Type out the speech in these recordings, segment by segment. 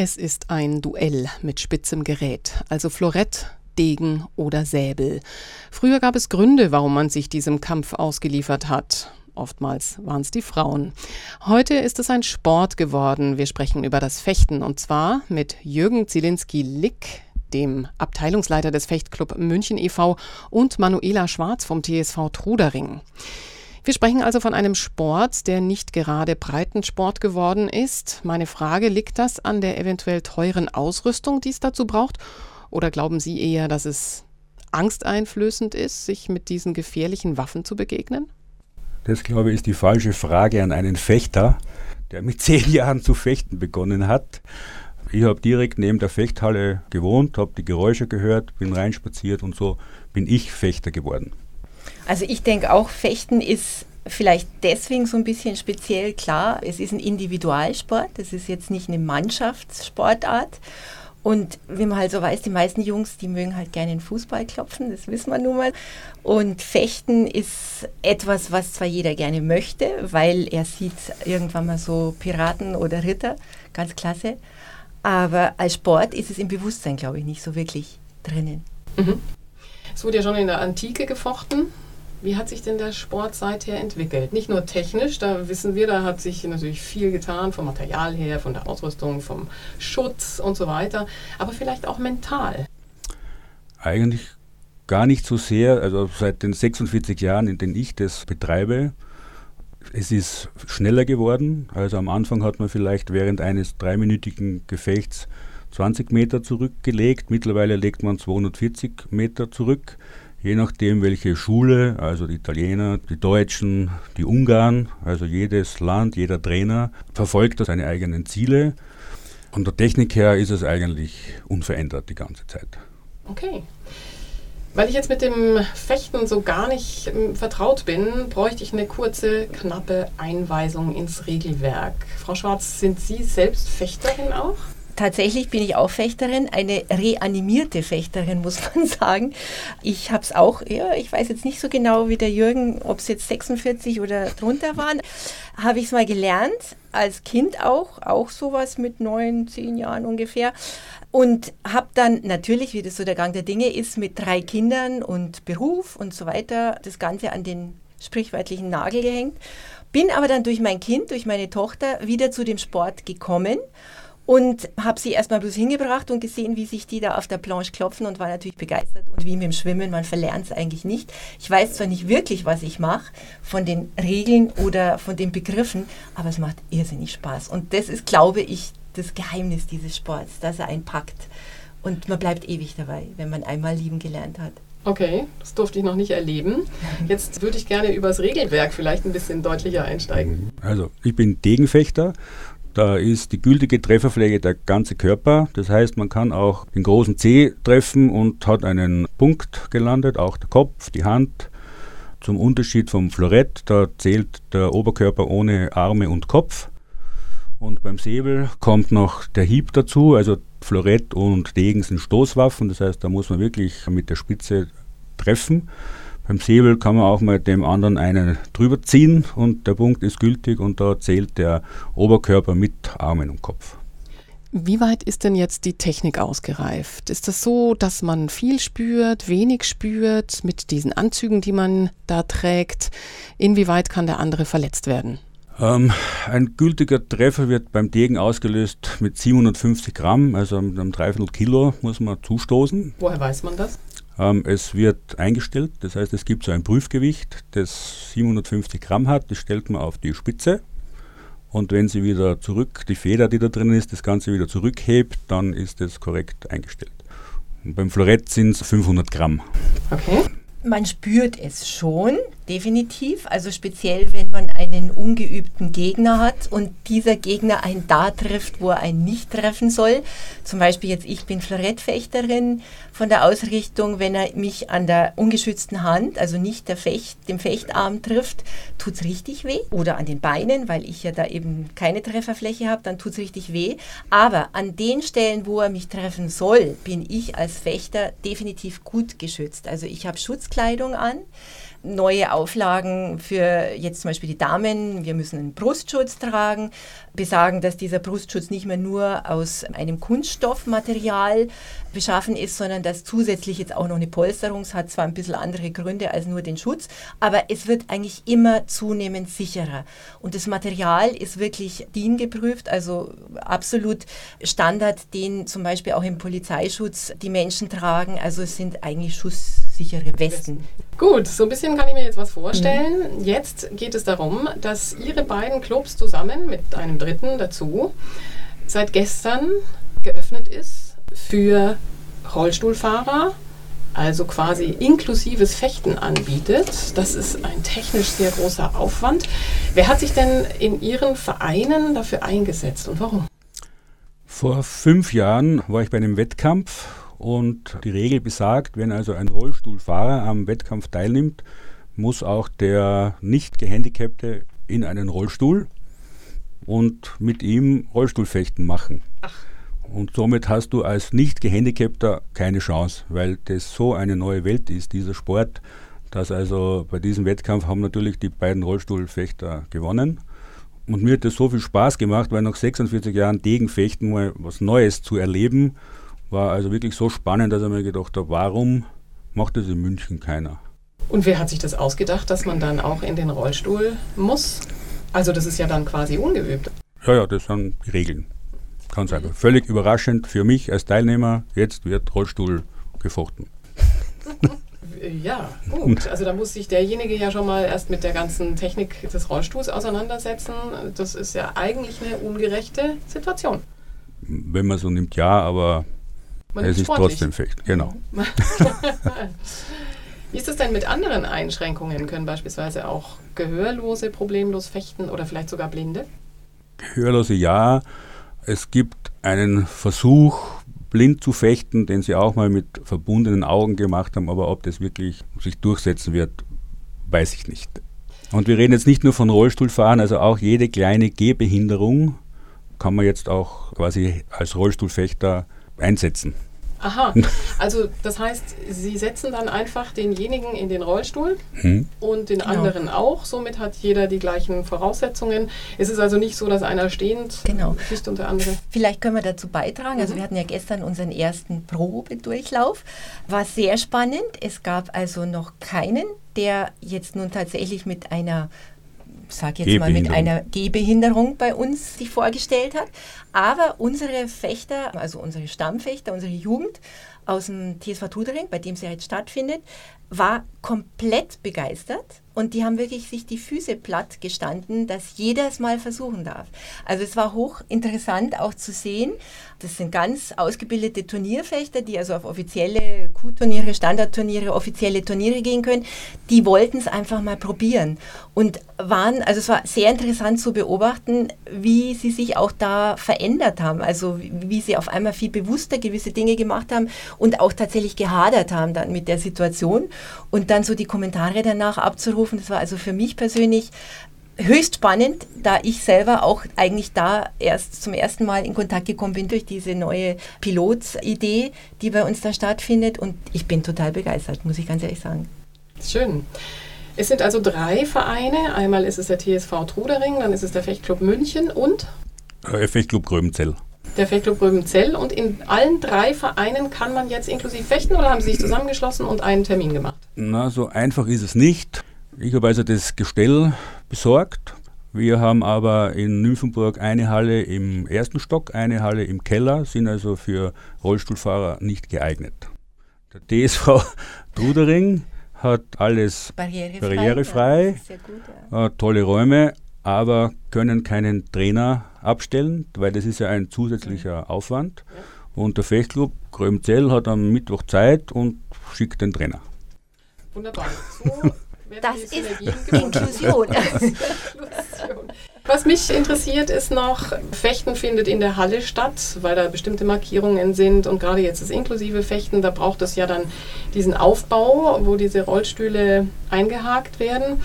Es ist ein Duell mit spitzem Gerät, also Florett, Degen oder Säbel. Früher gab es Gründe, warum man sich diesem Kampf ausgeliefert hat. Oftmals waren es die Frauen. Heute ist es ein Sport geworden. Wir sprechen über das Fechten und zwar mit Jürgen Zielinski-Lick, dem Abteilungsleiter des Fechtclub München e.V. und Manuela Schwarz vom TSV Trudering. Wir sprechen also von einem Sport, der nicht gerade Breitensport geworden ist. Meine Frage, liegt das an der eventuell teuren Ausrüstung, die es dazu braucht? Oder glauben Sie eher, dass es angsteinflößend ist, sich mit diesen gefährlichen Waffen zu begegnen? Das, glaube ich, ist die falsche Frage an einen Fechter, der mit zehn Jahren zu fechten begonnen hat. Ich habe direkt neben der Fechthalle gewohnt, habe die Geräusche gehört, bin reinspaziert und so bin ich Fechter geworden. Also ich denke auch, Fechten ist vielleicht deswegen so ein bisschen speziell klar. Es ist ein Individualsport, es ist jetzt nicht eine Mannschaftssportart. Und wie man halt so weiß, die meisten Jungs, die mögen halt gerne den Fußball klopfen, das wissen wir nun mal. Und Fechten ist etwas, was zwar jeder gerne möchte, weil er sieht irgendwann mal so Piraten oder Ritter, ganz klasse. Aber als Sport ist es im Bewusstsein, glaube ich, nicht so wirklich drinnen. Mhm. Es wurde ja schon in der Antike gefochten. Wie hat sich denn der Sport seither entwickelt? Nicht nur technisch, da wissen wir, da hat sich natürlich viel getan, vom Material her, von der Ausrüstung, vom Schutz und so weiter, aber vielleicht auch mental. Eigentlich gar nicht so sehr, also seit den 46 Jahren, in denen ich das betreibe, es ist schneller geworden. Also am Anfang hat man vielleicht während eines dreiminütigen Gefechts 20 Meter zurückgelegt. Mittlerweile legt man 240 Meter zurück je nachdem welche Schule, also die Italiener, die Deutschen, die Ungarn, also jedes Land, jeder Trainer verfolgt seine eigenen Ziele. Von der Technik her ist es eigentlich unverändert die ganze Zeit. Okay. Weil ich jetzt mit dem Fechten so gar nicht ähm, vertraut bin, bräuchte ich eine kurze, knappe Einweisung ins Regelwerk. Frau Schwarz, sind Sie selbst Fechterin auch? Tatsächlich bin ich auch Fechterin, eine reanimierte Fechterin, muss man sagen. Ich habe es auch, ja, ich weiß jetzt nicht so genau wie der Jürgen, ob es jetzt 46 oder drunter waren, habe ich es mal gelernt, als Kind auch, auch sowas mit neun, zehn Jahren ungefähr. Und habe dann natürlich, wie das so der Gang der Dinge ist, mit drei Kindern und Beruf und so weiter, das Ganze an den sprichwörtlichen Nagel gehängt. Bin aber dann durch mein Kind, durch meine Tochter wieder zu dem Sport gekommen und habe sie erstmal bloß hingebracht und gesehen, wie sich die da auf der Planche klopfen und war natürlich begeistert. Und wie mit dem Schwimmen, man verlernt es eigentlich nicht. Ich weiß zwar nicht wirklich, was ich mache von den Regeln oder von den Begriffen, aber es macht irrsinnig Spaß. Und das ist, glaube ich, das Geheimnis dieses Sports, dass er einen packt. Und man bleibt ewig dabei, wenn man einmal lieben gelernt hat. Okay, das durfte ich noch nicht erleben. Jetzt würde ich gerne über das Regelwerk vielleicht ein bisschen deutlicher einsteigen. Also, ich bin Degenfechter da ist die gültige Trefferfläche der ganze Körper. Das heißt, man kann auch den großen C treffen und hat einen Punkt gelandet, auch der Kopf, die Hand. Zum Unterschied vom Florett, da zählt der Oberkörper ohne Arme und Kopf. Und beim Säbel kommt noch der Hieb dazu. Also Florett und Degen sind Stoßwaffen. Das heißt, da muss man wirklich mit der Spitze treffen. Beim Säbel kann man auch mal dem anderen einen drüber ziehen und der Punkt ist gültig und da zählt der Oberkörper mit Armen und Kopf. Wie weit ist denn jetzt die Technik ausgereift? Ist das so, dass man viel spürt, wenig spürt mit diesen Anzügen, die man da trägt? Inwieweit kann der andere verletzt werden? Ähm, ein gültiger Treffer wird beim Degen ausgelöst mit 750 Gramm, also mit einem Dreiviertel Kilo muss man zustoßen. Woher weiß man das? Ähm, es wird eingestellt, das heißt, es gibt so ein Prüfgewicht, das 750 Gramm hat, das stellt man auf die Spitze. Und wenn sie wieder zurück, die Feder, die da drin ist, das Ganze wieder zurückhebt, dann ist es korrekt eingestellt. Und beim Florett sind es 500 Gramm. Okay. Man spürt es schon, definitiv. Also speziell, wenn man einen ungeübten Gegner hat und dieser Gegner einen da trifft, wo er einen nicht treffen soll. Zum Beispiel jetzt, ich bin Florettfechterin von der Ausrichtung, wenn er mich an der ungeschützten Hand, also nicht der Fecht, dem Fechtarm trifft, tut es richtig weh. Oder an den Beinen, weil ich ja da eben keine Trefferfläche habe, dann tut es richtig weh. Aber an den Stellen, wo er mich treffen soll, bin ich als Fechter definitiv gut geschützt. Also ich habe Schutzkleidung an neue Auflagen für jetzt zum Beispiel die Damen. Wir müssen einen Brustschutz tragen, besagen, dass dieser Brustschutz nicht mehr nur aus einem Kunststoffmaterial beschaffen ist, sondern dass zusätzlich jetzt auch noch eine Polsterung, es hat zwar ein bisschen andere Gründe als nur den Schutz, aber es wird eigentlich immer zunehmend sicherer. Und das Material ist wirklich DIN geprüft, also absolut Standard, den zum Beispiel auch im Polizeischutz die Menschen tragen. Also es sind eigentlich schusssichere Westen. Gut, so ein bisschen kann ich mir jetzt was vorstellen. Mhm. Jetzt geht es darum, dass Ihre beiden Clubs zusammen mit einem dritten dazu seit gestern geöffnet ist für Rollstuhlfahrer, also quasi inklusives Fechten anbietet. Das ist ein technisch sehr großer Aufwand. Wer hat sich denn in Ihren Vereinen dafür eingesetzt und warum? Vor fünf Jahren war ich bei einem Wettkampf und die Regel besagt, wenn also ein Rollstuhlfahrer am Wettkampf teilnimmt, muss auch der nicht gehandicapte in einen Rollstuhl und mit ihm Rollstuhlfechten machen. Ach. Und somit hast du als nicht gehandicapter keine Chance, weil das so eine neue Welt ist, dieser Sport, dass also bei diesem Wettkampf haben natürlich die beiden Rollstuhlfechter gewonnen. Und mir hat das so viel Spaß gemacht, weil nach 46 Jahren Degenfechten mal was Neues zu erleben, war also wirklich so spannend, dass ich mir gedacht habe, warum macht das in München keiner? Und wer hat sich das ausgedacht, dass man dann auch in den Rollstuhl muss? Also das ist ja dann quasi ungeübt. Ja, ja, das sind die Regeln. Ganz einfach. Völlig überraschend für mich als Teilnehmer. Jetzt wird Rollstuhl gefochten. Ja, gut. Also da muss sich derjenige ja schon mal erst mit der ganzen Technik des Rollstuhls auseinandersetzen. Das ist ja eigentlich eine ungerechte Situation. Wenn man so nimmt, ja, aber man es ist sportlich. trotzdem Fecht. Genau. Wie ist es denn mit anderen Einschränkungen? Können beispielsweise auch Gehörlose problemlos fechten oder vielleicht sogar Blinde? Gehörlose ja, es gibt einen Versuch, blind zu fechten, den sie auch mal mit verbundenen Augen gemacht haben, aber ob das wirklich sich durchsetzen wird, weiß ich nicht. Und wir reden jetzt nicht nur von Rollstuhlfahren, also auch jede kleine Gehbehinderung kann man jetzt auch quasi als Rollstuhlfechter einsetzen. Aha, also das heißt, Sie setzen dann einfach denjenigen in den Rollstuhl hm. und den genau. anderen auch. Somit hat jeder die gleichen Voraussetzungen. Es ist also nicht so, dass einer stehend genau. ist und der andere. Vielleicht können wir dazu beitragen. Also mhm. wir hatten ja gestern unseren ersten Probedurchlauf. War sehr spannend. Es gab also noch keinen, der jetzt nun tatsächlich mit einer sage jetzt mal mit einer Gehbehinderung bei uns sich vorgestellt hat. Aber unsere Fechter, also unsere Stammfechter, unsere Jugend aus dem TSV Tudering, bei dem sie jetzt stattfindet, war komplett begeistert und die haben wirklich sich die Füße platt gestanden, dass jeder es mal versuchen darf. Also es war hochinteressant auch zu sehen. Das sind ganz ausgebildete Turnierfechter, die also auf offizielle Q-Turniere, Standardturniere, offizielle Turniere gehen können. Die wollten es einfach mal probieren und waren, also es war sehr interessant zu beobachten, wie sie sich auch da verändert haben. Also wie sie auf einmal viel bewusster gewisse Dinge gemacht haben und auch tatsächlich gehadert haben dann mit der Situation und dann so die Kommentare danach abzurufen. Das war also für mich persönlich höchst spannend, da ich selber auch eigentlich da erst zum ersten Mal in Kontakt gekommen bin durch diese neue Pilotidee, die bei uns da stattfindet. Und ich bin total begeistert, muss ich ganz ehrlich sagen. Schön. Es sind also drei Vereine. Einmal ist es der TSV Trudering, dann ist es der Fechtclub München und? Der äh, Fechtclub Gröbenzell der Fechtclub Röbenzell. Und in allen drei Vereinen kann man jetzt inklusiv fechten oder haben Sie sich zusammengeschlossen und einen Termin gemacht? Na, so einfach ist es nicht. Ich habe also das Gestell besorgt. Wir haben aber in Nymphenburg eine Halle im ersten Stock, eine Halle im Keller, sind also für Rollstuhlfahrer nicht geeignet. Der DSV Trudering hat alles barrierefrei, barrierefrei gut, ja. äh, tolle Räume, aber können keinen Trainer abstellen, weil das ist ja ein zusätzlicher mhm. Aufwand. Ja. Und der Fechtclub Grömzell hat am Mittwoch Zeit und schickt den Trainer. Wunderbar. So das ist Inklusion. Was mich interessiert ist noch, Fechten findet in der Halle statt, weil da bestimmte Markierungen sind und gerade jetzt das inklusive Fechten, da braucht es ja dann diesen Aufbau, wo diese Rollstühle eingehakt werden.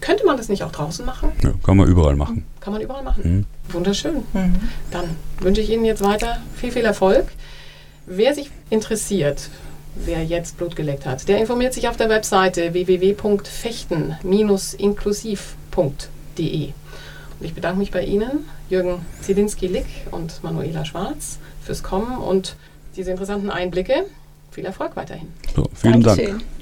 Könnte man das nicht auch draußen machen? Ja, kann man überall machen. Kann man überall machen. Mhm. Wunderschön. Mhm. Dann wünsche ich Ihnen jetzt weiter viel, viel Erfolg. Wer sich interessiert wer jetzt Blut geleckt hat, der informiert sich auf der Webseite www.fechten-inklusiv.de. Und ich bedanke mich bei Ihnen, Jürgen Zielinski-Lick und Manuela Schwarz, fürs Kommen und diese interessanten Einblicke. Viel Erfolg weiterhin. So, vielen Dankeschön. Dank.